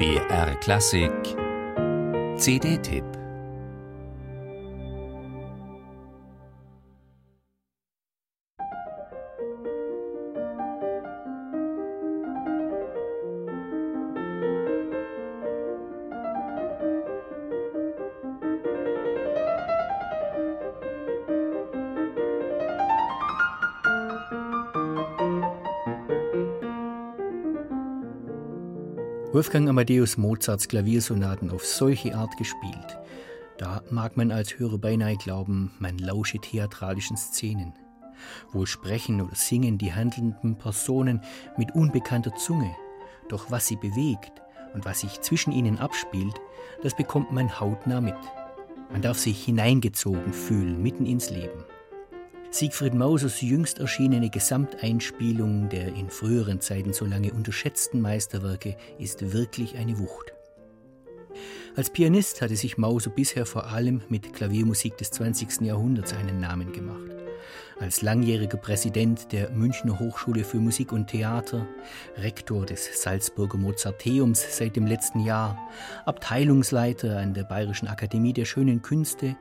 BR Klassik. CD-Tipp Wolfgang Amadeus Mozarts Klaviersonaten auf solche Art gespielt. Da mag man als Hörer beinahe glauben, man lausche theatralischen Szenen. Wohl sprechen oder singen die handelnden Personen mit unbekannter Zunge, doch was sie bewegt und was sich zwischen ihnen abspielt, das bekommt man hautnah mit. Man darf sich hineingezogen fühlen mitten ins Leben. Siegfried Mausers jüngst erschienene Gesamteinspielung der in früheren Zeiten so lange unterschätzten Meisterwerke ist wirklich eine Wucht. Als Pianist hatte sich Mauser bisher vor allem mit Klaviermusik des 20. Jahrhunderts einen Namen gemacht. Als langjähriger Präsident der Münchner Hochschule für Musik und Theater, Rektor des Salzburger Mozarteums seit dem letzten Jahr, Abteilungsleiter an der Bayerischen Akademie der Schönen Künste,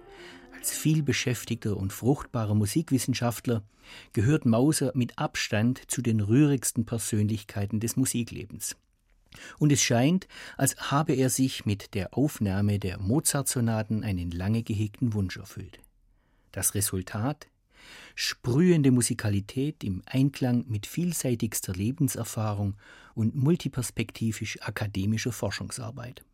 als vielbeschäftigter und fruchtbarer Musikwissenschaftler gehört Mauser mit Abstand zu den rührigsten Persönlichkeiten des Musiklebens. Und es scheint, als habe er sich mit der Aufnahme der Mozart-Sonaten einen lange gehegten Wunsch erfüllt. Das Resultat? Sprühende Musikalität im Einklang mit vielseitigster Lebenserfahrung und multiperspektivisch akademischer Forschungsarbeit.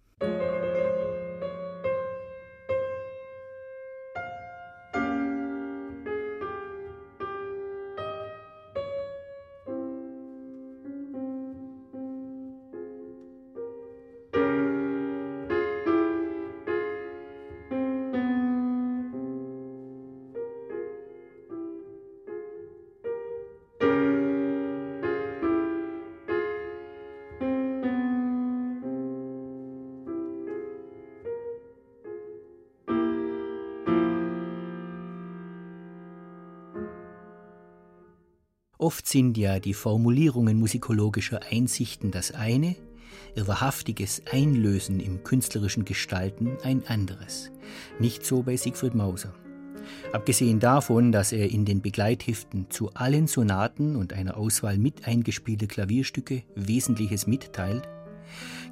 Oft sind ja die Formulierungen musikologischer Einsichten das eine, ihr wahrhaftiges Einlösen im künstlerischen Gestalten ein anderes. Nicht so bei Siegfried Mauser. Abgesehen davon, dass er in den Begleitheften zu allen Sonaten und einer Auswahl mit eingespielter Klavierstücke Wesentliches mitteilt,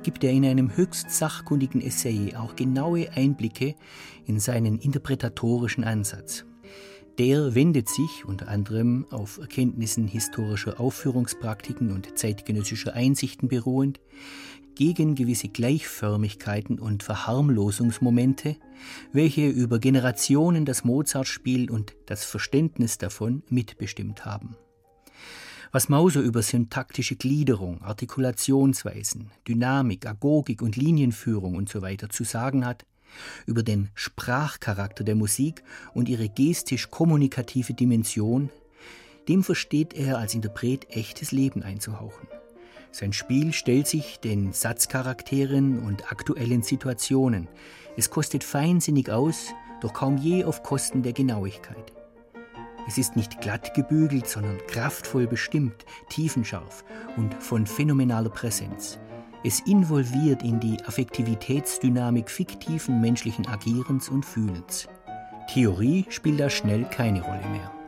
gibt er in einem höchst sachkundigen Essay auch genaue Einblicke in seinen interpretatorischen Ansatz. Der wendet sich unter anderem auf Erkenntnissen historischer Aufführungspraktiken und zeitgenössischer Einsichten beruhend gegen gewisse Gleichförmigkeiten und Verharmlosungsmomente, welche über Generationen das Mozartspiel und das Verständnis davon mitbestimmt haben. Was Mauser über syntaktische Gliederung, Artikulationsweisen, Dynamik, Agogik und Linienführung usw. So zu sagen hat, über den Sprachcharakter der Musik und ihre gestisch-kommunikative Dimension, dem versteht er als Interpret echtes Leben einzuhauchen. Sein Spiel stellt sich den Satzcharakteren und aktuellen Situationen. Es kostet feinsinnig aus, doch kaum je auf Kosten der Genauigkeit. Es ist nicht glatt gebügelt, sondern kraftvoll bestimmt, tiefenscharf und von phänomenaler Präsenz. Es involviert in die Affektivitätsdynamik fiktiven menschlichen Agierens und Fühlens. Theorie spielt da schnell keine Rolle mehr.